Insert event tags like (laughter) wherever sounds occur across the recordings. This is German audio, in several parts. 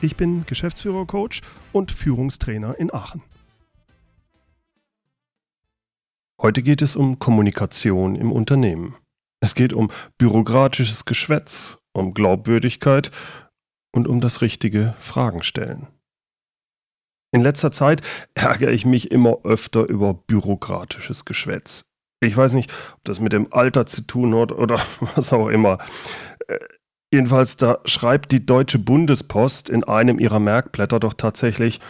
Ich bin Geschäftsführer-Coach und Führungstrainer in Aachen. Heute geht es um Kommunikation im Unternehmen. Es geht um bürokratisches Geschwätz, um Glaubwürdigkeit und um das richtige Fragen stellen. In letzter Zeit ärgere ich mich immer öfter über bürokratisches Geschwätz. Ich weiß nicht, ob das mit dem Alter zu tun hat oder (laughs) was auch immer. Jedenfalls, da schreibt die Deutsche Bundespost in einem ihrer Merkblätter doch tatsächlich,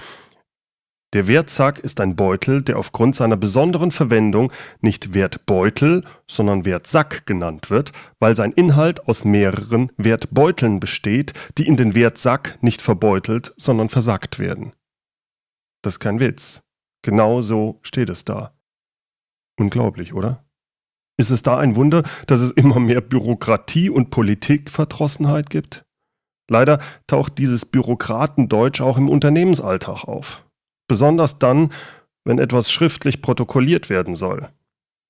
der Wertsack ist ein Beutel, der aufgrund seiner besonderen Verwendung nicht Wertbeutel, sondern Wertsack genannt wird, weil sein Inhalt aus mehreren Wertbeuteln besteht, die in den Wertsack nicht verbeutelt, sondern versackt werden. Das ist kein Witz. Genau so steht es da. Unglaublich, oder? Ist es da ein Wunder, dass es immer mehr Bürokratie und Politikverdrossenheit gibt? Leider taucht dieses Bürokratendeutsch auch im Unternehmensalltag auf. Besonders dann, wenn etwas schriftlich protokolliert werden soll.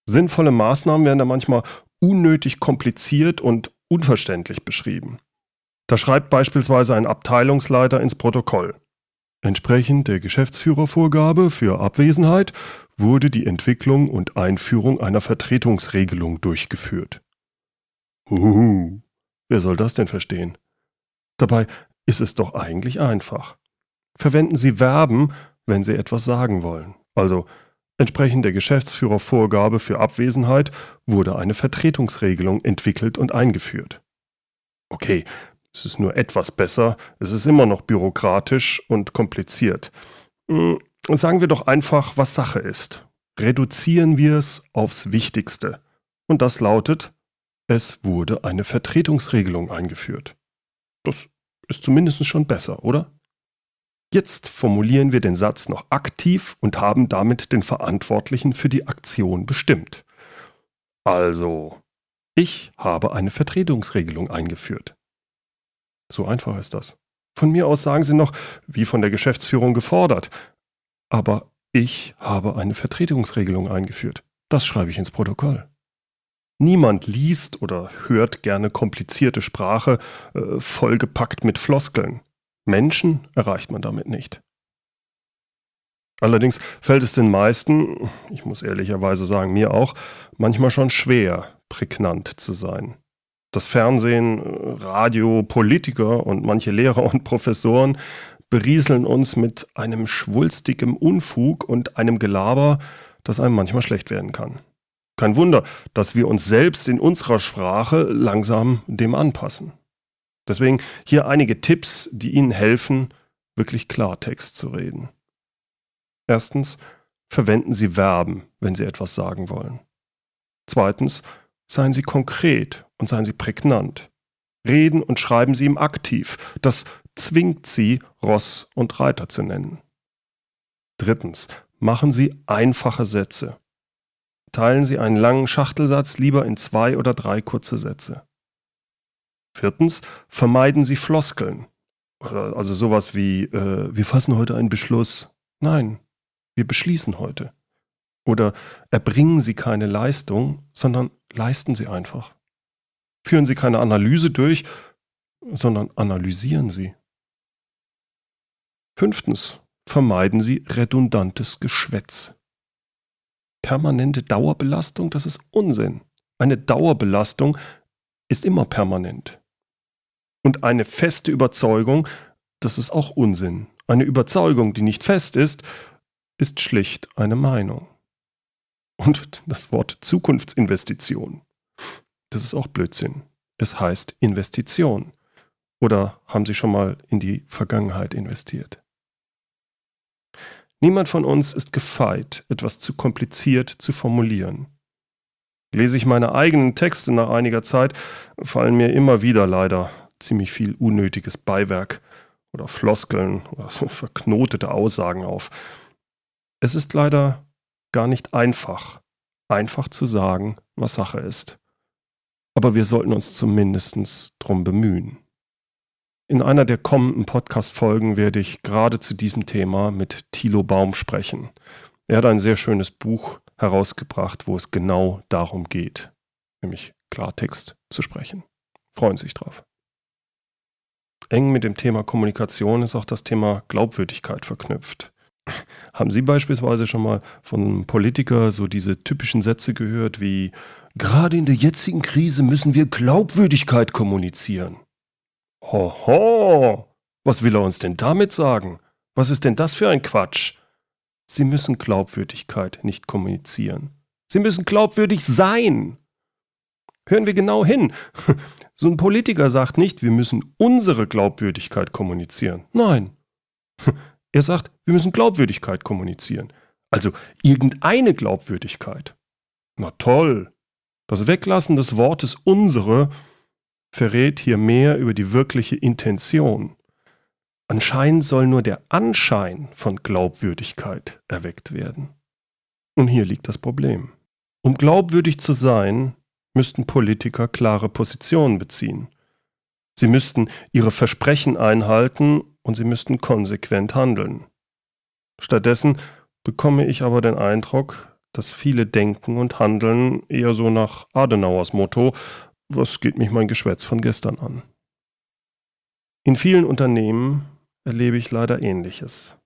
Sinnvolle Maßnahmen werden da manchmal unnötig kompliziert und unverständlich beschrieben. Da schreibt beispielsweise ein Abteilungsleiter ins Protokoll. Entsprechend der Geschäftsführervorgabe für Abwesenheit wurde die Entwicklung und Einführung einer Vertretungsregelung durchgeführt. Uhu, wer soll das denn verstehen? Dabei ist es doch eigentlich einfach. Verwenden Sie Verben, wenn Sie etwas sagen wollen. Also, entsprechend der Geschäftsführervorgabe für Abwesenheit wurde eine Vertretungsregelung entwickelt und eingeführt. Okay, es ist nur etwas besser, es ist immer noch bürokratisch und kompliziert. Hm, sagen wir doch einfach, was Sache ist. Reduzieren wir es aufs Wichtigste. Und das lautet, es wurde eine Vertretungsregelung eingeführt. Das ist zumindest schon besser, oder? Jetzt formulieren wir den Satz noch aktiv und haben damit den Verantwortlichen für die Aktion bestimmt. Also, ich habe eine Vertretungsregelung eingeführt. So einfach ist das. Von mir aus sagen Sie noch, wie von der Geschäftsführung gefordert. Aber ich habe eine Vertretungsregelung eingeführt. Das schreibe ich ins Protokoll. Niemand liest oder hört gerne komplizierte Sprache, äh, vollgepackt mit Floskeln. Menschen erreicht man damit nicht. Allerdings fällt es den meisten, ich muss ehrlicherweise sagen, mir auch, manchmal schon schwer, prägnant zu sein das Fernsehen, Radio, Politiker und manche Lehrer und Professoren berieseln uns mit einem schwulstigem Unfug und einem Gelaber, das einem manchmal schlecht werden kann. Kein Wunder, dass wir uns selbst in unserer Sprache langsam dem anpassen. Deswegen hier einige Tipps, die Ihnen helfen, wirklich Klartext zu reden. Erstens, verwenden Sie Verben, wenn Sie etwas sagen wollen. Zweitens, seien Sie konkret und seien Sie prägnant. Reden und schreiben Sie im Aktiv. Das zwingt Sie, Ross und Reiter zu nennen. Drittens, machen Sie einfache Sätze. Teilen Sie einen langen Schachtelsatz lieber in zwei oder drei kurze Sätze. Viertens, vermeiden Sie Floskeln. Also sowas wie, äh, wir fassen heute einen Beschluss. Nein, wir beschließen heute. Oder erbringen Sie keine Leistung, sondern leisten Sie einfach. Führen Sie keine Analyse durch, sondern analysieren Sie. Fünftens, vermeiden Sie redundantes Geschwätz. Permanente Dauerbelastung, das ist Unsinn. Eine Dauerbelastung ist immer permanent. Und eine feste Überzeugung, das ist auch Unsinn. Eine Überzeugung, die nicht fest ist, ist schlicht eine Meinung. Und das Wort Zukunftsinvestition. Das ist auch Blödsinn. Es heißt Investition. Oder haben Sie schon mal in die Vergangenheit investiert? Niemand von uns ist gefeit, etwas zu kompliziert zu formulieren. Lese ich meine eigenen Texte nach einiger Zeit, fallen mir immer wieder leider ziemlich viel unnötiges Beiwerk oder Floskeln oder (laughs) verknotete Aussagen auf. Es ist leider gar nicht einfach, einfach zu sagen, was Sache ist. Aber wir sollten uns zumindest drum bemühen. In einer der kommenden Podcast-Folgen werde ich gerade zu diesem Thema mit Thilo Baum sprechen. Er hat ein sehr schönes Buch herausgebracht, wo es genau darum geht, nämlich Klartext zu sprechen. Freuen Sie sich drauf. Eng mit dem Thema Kommunikation ist auch das Thema Glaubwürdigkeit verknüpft. Haben Sie beispielsweise schon mal von einem Politiker so diese typischen Sätze gehört wie, gerade in der jetzigen Krise müssen wir Glaubwürdigkeit kommunizieren? Hoho, was will er uns denn damit sagen? Was ist denn das für ein Quatsch? Sie müssen Glaubwürdigkeit nicht kommunizieren. Sie müssen glaubwürdig sein. Hören wir genau hin. (laughs) So ein Politiker sagt nicht, wir müssen unsere Glaubwürdigkeit kommunizieren. Nein. Er sagt, wir müssen Glaubwürdigkeit kommunizieren. Also irgendeine Glaubwürdigkeit. Na toll. Das Weglassen des Wortes unsere verrät hier mehr über die wirkliche Intention. Anscheinend soll nur der Anschein von Glaubwürdigkeit erweckt werden. Und hier liegt das Problem. Um glaubwürdig zu sein, müssten Politiker klare Positionen beziehen. Sie müssten ihre Versprechen einhalten und sie müssten konsequent handeln. Stattdessen bekomme ich aber den Eindruck, dass viele denken und handeln eher so nach Adenauers Motto, was geht mich mein Geschwätz von gestern an. In vielen Unternehmen erlebe ich leider Ähnliches.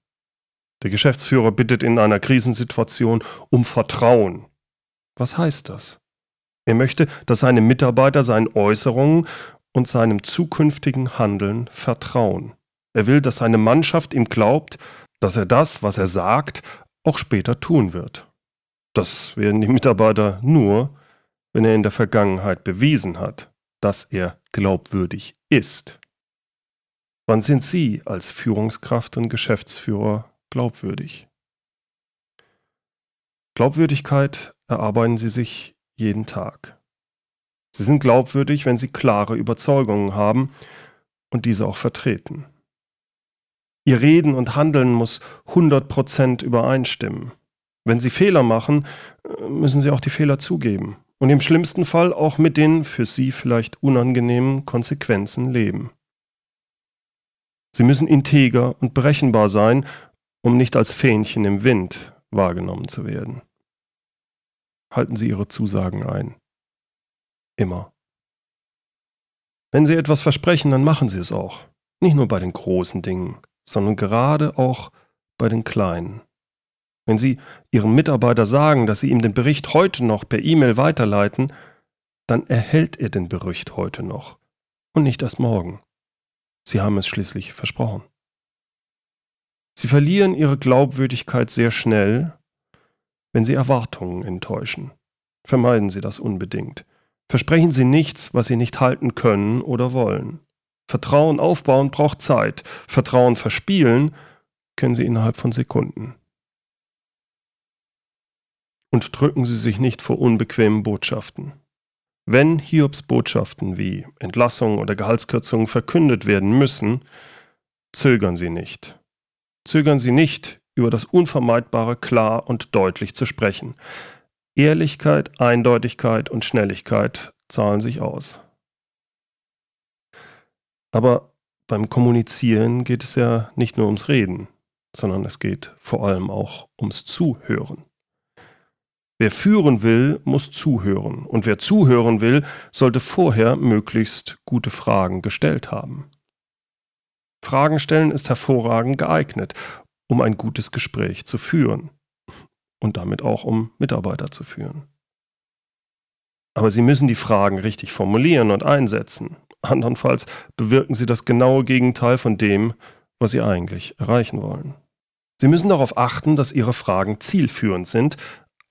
Der Geschäftsführer bittet in einer Krisensituation um Vertrauen. Was heißt das? Er möchte, dass seine Mitarbeiter seinen Äußerungen und seinem zukünftigen Handeln vertrauen. Er will, dass seine Mannschaft ihm glaubt, dass er das, was er sagt, auch später tun wird. Das werden die Mitarbeiter nur, wenn er in der Vergangenheit bewiesen hat, dass er glaubwürdig ist. Wann sind Sie als Führungskraft und Geschäftsführer glaubwürdig? Glaubwürdigkeit erarbeiten Sie sich jeden Tag. Sie sind glaubwürdig, wenn Sie klare Überzeugungen haben und diese auch vertreten. Ihr Reden und Handeln muss 100% übereinstimmen. Wenn Sie Fehler machen, müssen Sie auch die Fehler zugeben und im schlimmsten Fall auch mit den für Sie vielleicht unangenehmen Konsequenzen leben. Sie müssen integer und berechenbar sein, um nicht als Fähnchen im Wind wahrgenommen zu werden. Halten Sie Ihre Zusagen ein. Immer. Wenn Sie etwas versprechen, dann machen Sie es auch. Nicht nur bei den großen Dingen, sondern gerade auch bei den kleinen. Wenn Sie Ihrem Mitarbeiter sagen, dass Sie ihm den Bericht heute noch per E-Mail weiterleiten, dann erhält er den Bericht heute noch und nicht erst morgen. Sie haben es schließlich versprochen. Sie verlieren ihre Glaubwürdigkeit sehr schnell, wenn Sie Erwartungen enttäuschen. Vermeiden Sie das unbedingt. Versprechen Sie nichts, was Sie nicht halten können oder wollen. Vertrauen aufbauen braucht Zeit. Vertrauen verspielen können Sie innerhalb von Sekunden. Und drücken Sie sich nicht vor unbequemen Botschaften. Wenn Hiobs Botschaften wie Entlassungen oder Gehaltskürzungen verkündet werden müssen, zögern Sie nicht. Zögern Sie nicht, über das Unvermeidbare klar und deutlich zu sprechen. Ehrlichkeit, Eindeutigkeit und Schnelligkeit zahlen sich aus. Aber beim Kommunizieren geht es ja nicht nur ums Reden, sondern es geht vor allem auch ums Zuhören. Wer führen will, muss zuhören. Und wer zuhören will, sollte vorher möglichst gute Fragen gestellt haben. Fragen stellen ist hervorragend geeignet, um ein gutes Gespräch zu führen. Und damit auch um Mitarbeiter zu führen. Aber Sie müssen die Fragen richtig formulieren und einsetzen. Andernfalls bewirken Sie das genaue Gegenteil von dem, was Sie eigentlich erreichen wollen. Sie müssen darauf achten, dass Ihre Fragen zielführend sind,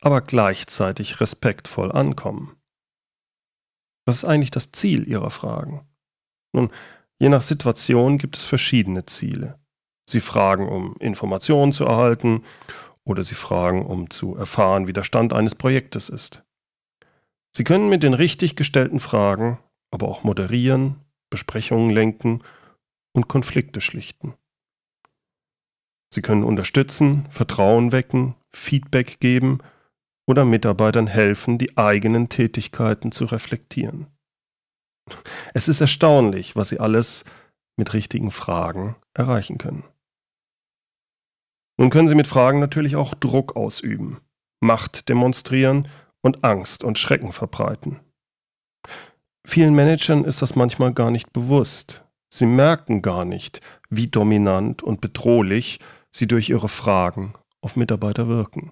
aber gleichzeitig respektvoll ankommen. Was ist eigentlich das Ziel Ihrer Fragen? Nun, je nach Situation gibt es verschiedene Ziele. Sie fragen, um Informationen zu erhalten oder Sie fragen, um zu erfahren, wie der Stand eines Projektes ist. Sie können mit den richtig gestellten Fragen aber auch moderieren, Besprechungen lenken und Konflikte schlichten. Sie können unterstützen, Vertrauen wecken, Feedback geben oder Mitarbeitern helfen, die eigenen Tätigkeiten zu reflektieren. Es ist erstaunlich, was Sie alles mit richtigen Fragen erreichen können. Nun können Sie mit Fragen natürlich auch Druck ausüben, Macht demonstrieren und Angst und Schrecken verbreiten. Vielen Managern ist das manchmal gar nicht bewusst. Sie merken gar nicht, wie dominant und bedrohlich sie durch ihre Fragen auf Mitarbeiter wirken.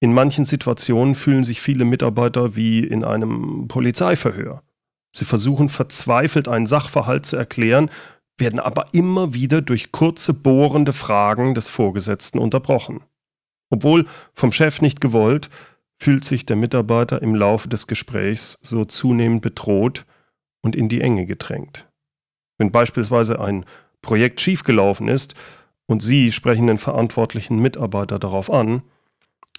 In manchen Situationen fühlen sich viele Mitarbeiter wie in einem Polizeiverhör. Sie versuchen verzweifelt einen Sachverhalt zu erklären, werden aber immer wieder durch kurze bohrende Fragen des Vorgesetzten unterbrochen. Obwohl vom Chef nicht gewollt, fühlt sich der Mitarbeiter im Laufe des Gesprächs so zunehmend bedroht und in die Enge gedrängt. Wenn beispielsweise ein Projekt schiefgelaufen ist und Sie sprechen den verantwortlichen Mitarbeiter darauf an,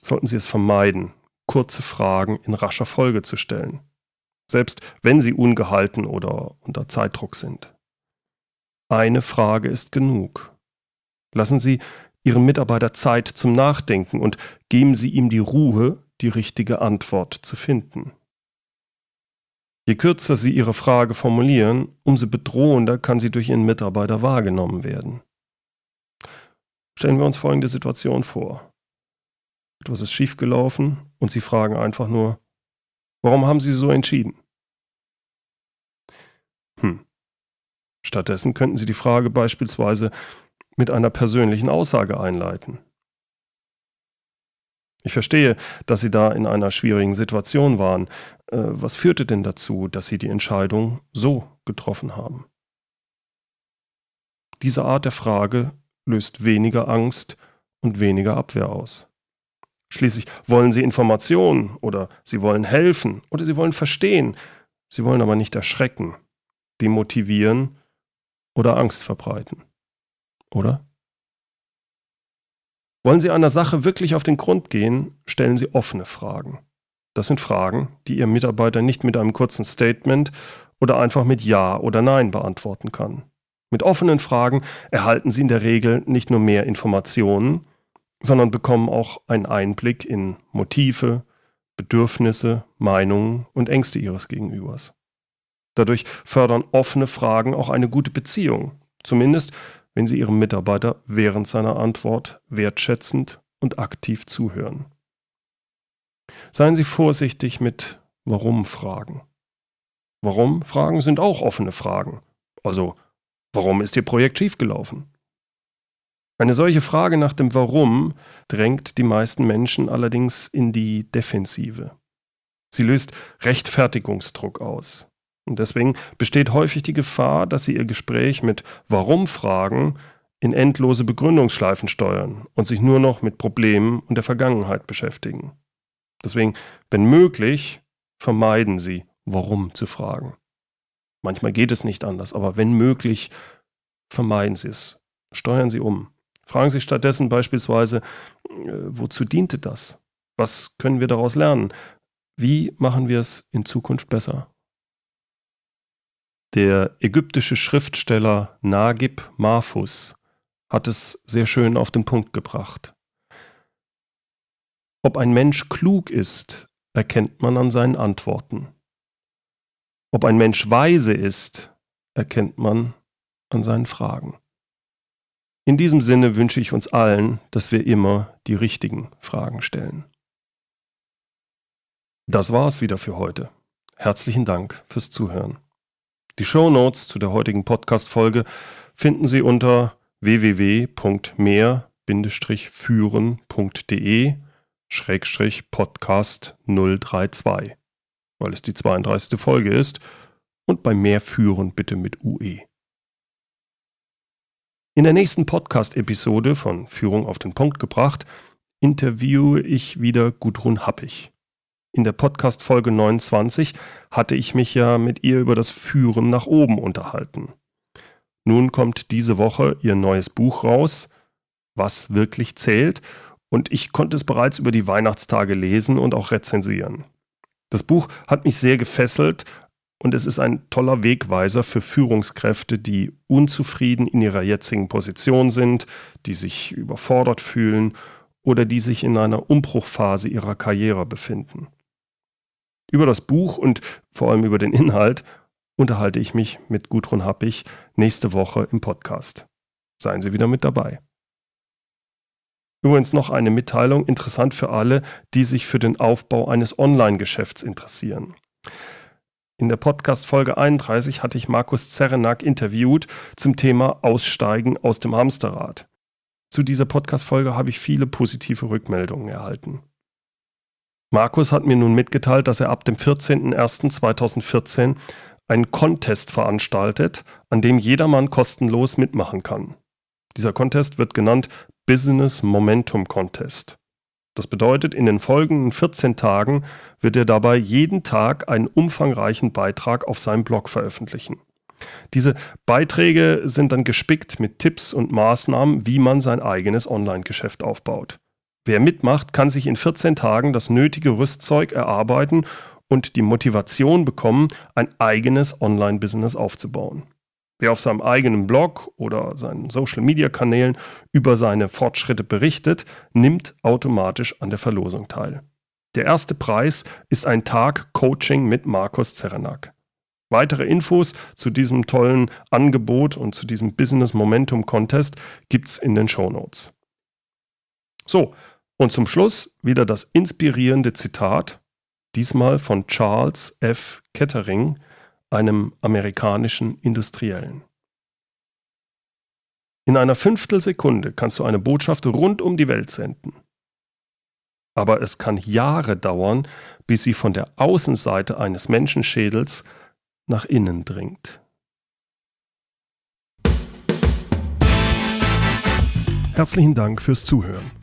sollten Sie es vermeiden, kurze Fragen in rascher Folge zu stellen, selbst wenn sie ungehalten oder unter Zeitdruck sind. Eine Frage ist genug. Lassen Sie Ihren Mitarbeiter Zeit zum Nachdenken und geben Sie ihm die Ruhe, die richtige Antwort zu finden. Je kürzer Sie Ihre Frage formulieren, umso bedrohender kann sie durch Ihren Mitarbeiter wahrgenommen werden. Stellen wir uns folgende Situation vor etwas ist schiefgelaufen und Sie fragen einfach nur, warum haben Sie so entschieden? Hm. Stattdessen könnten Sie die Frage beispielsweise mit einer persönlichen Aussage einleiten. Ich verstehe, dass Sie da in einer schwierigen Situation waren. Äh, was führte denn dazu, dass Sie die Entscheidung so getroffen haben? Diese Art der Frage löst weniger Angst und weniger Abwehr aus. Schließlich wollen sie Informationen oder sie wollen helfen oder sie wollen verstehen. Sie wollen aber nicht erschrecken, demotivieren oder Angst verbreiten. Oder? Wollen Sie einer Sache wirklich auf den Grund gehen, stellen Sie offene Fragen. Das sind Fragen, die Ihr Mitarbeiter nicht mit einem kurzen Statement oder einfach mit Ja oder Nein beantworten kann. Mit offenen Fragen erhalten Sie in der Regel nicht nur mehr Informationen, sondern bekommen auch einen Einblick in Motive, Bedürfnisse, Meinungen und Ängste ihres Gegenübers. Dadurch fördern offene Fragen auch eine gute Beziehung, zumindest wenn Sie Ihrem Mitarbeiter während seiner Antwort wertschätzend und aktiv zuhören. Seien Sie vorsichtig mit Warum-Fragen. Warum-Fragen sind auch offene Fragen. Also, warum ist Ihr Projekt schiefgelaufen? Eine solche Frage nach dem Warum drängt die meisten Menschen allerdings in die Defensive. Sie löst Rechtfertigungsdruck aus. Und deswegen besteht häufig die Gefahr, dass Sie Ihr Gespräch mit Warum-Fragen in endlose Begründungsschleifen steuern und sich nur noch mit Problemen und der Vergangenheit beschäftigen. Deswegen, wenn möglich, vermeiden Sie, warum zu fragen. Manchmal geht es nicht anders, aber wenn möglich, vermeiden Sie es. Steuern Sie um. Fragen Sie stattdessen beispielsweise, äh, wozu diente das? Was können wir daraus lernen? Wie machen wir es in Zukunft besser? Der ägyptische Schriftsteller Nagib Mahfuz hat es sehr schön auf den Punkt gebracht. Ob ein Mensch klug ist, erkennt man an seinen Antworten. Ob ein Mensch weise ist, erkennt man an seinen Fragen. In diesem Sinne wünsche ich uns allen, dass wir immer die richtigen Fragen stellen. Das war es wieder für heute. Herzlichen Dank fürs Zuhören. Die Show Notes zu der heutigen Podcast-Folge finden Sie unter www.mehr-führen.de Podcast 032, weil es die 32. Folge ist und bei mehr führen bitte mit UE. In der nächsten Podcast-Episode von Führung auf den Punkt gebracht interviewe ich wieder Gudrun Happig. In der Podcast-Folge 29 hatte ich mich ja mit ihr über das Führen nach oben unterhalten. Nun kommt diese Woche ihr neues Buch raus, Was wirklich zählt, und ich konnte es bereits über die Weihnachtstage lesen und auch rezensieren. Das Buch hat mich sehr gefesselt und es ist ein toller Wegweiser für Führungskräfte, die unzufrieden in ihrer jetzigen Position sind, die sich überfordert fühlen oder die sich in einer Umbruchphase ihrer Karriere befinden. Über das Buch und vor allem über den Inhalt unterhalte ich mich mit Gudrun Happig nächste Woche im Podcast. Seien Sie wieder mit dabei. Übrigens noch eine Mitteilung, interessant für alle, die sich für den Aufbau eines Online-Geschäfts interessieren. In der Podcast-Folge 31 hatte ich Markus Zerenak interviewt zum Thema Aussteigen aus dem Hamsterrad. Zu dieser Podcast-Folge habe ich viele positive Rückmeldungen erhalten. Markus hat mir nun mitgeteilt, dass er ab dem 14.01.2014 einen Contest veranstaltet, an dem jedermann kostenlos mitmachen kann. Dieser Contest wird genannt Business Momentum Contest. Das bedeutet, in den folgenden 14 Tagen wird er dabei jeden Tag einen umfangreichen Beitrag auf seinem Blog veröffentlichen. Diese Beiträge sind dann gespickt mit Tipps und Maßnahmen, wie man sein eigenes Online-Geschäft aufbaut. Wer mitmacht, kann sich in 14 Tagen das nötige Rüstzeug erarbeiten und die Motivation bekommen, ein eigenes Online-Business aufzubauen. Wer auf seinem eigenen Blog oder seinen Social-Media-Kanälen über seine Fortschritte berichtet, nimmt automatisch an der Verlosung teil. Der erste Preis ist ein Tag Coaching mit Markus Zerenak. Weitere Infos zu diesem tollen Angebot und zu diesem Business Momentum Contest gibt's in den Show Notes. So, und zum Schluss wieder das inspirierende Zitat, diesmal von Charles F. Kettering, einem amerikanischen Industriellen. In einer Fünftelsekunde kannst du eine Botschaft rund um die Welt senden. Aber es kann Jahre dauern, bis sie von der Außenseite eines Menschenschädels nach innen dringt. Herzlichen Dank fürs Zuhören.